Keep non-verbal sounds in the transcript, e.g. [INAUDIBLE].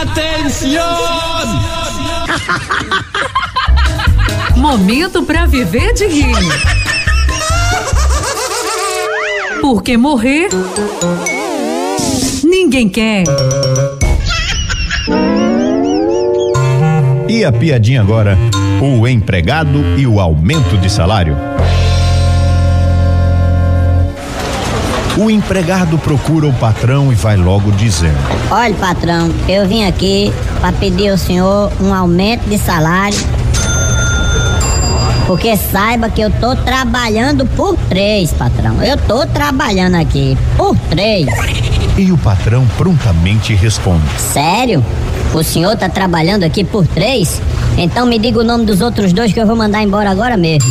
Atenção! [LAUGHS] Momento para viver de rir. Porque morrer ninguém quer. E a piadinha agora? O empregado e o aumento de salário. O empregado procura o patrão e vai logo dizendo: Olha, patrão, eu vim aqui para pedir ao senhor um aumento de salário. Porque saiba que eu tô trabalhando por três, patrão. Eu tô trabalhando aqui por três. E o patrão prontamente responde: Sério? O senhor tá trabalhando aqui por três? Então me diga o nome dos outros dois que eu vou mandar embora agora mesmo.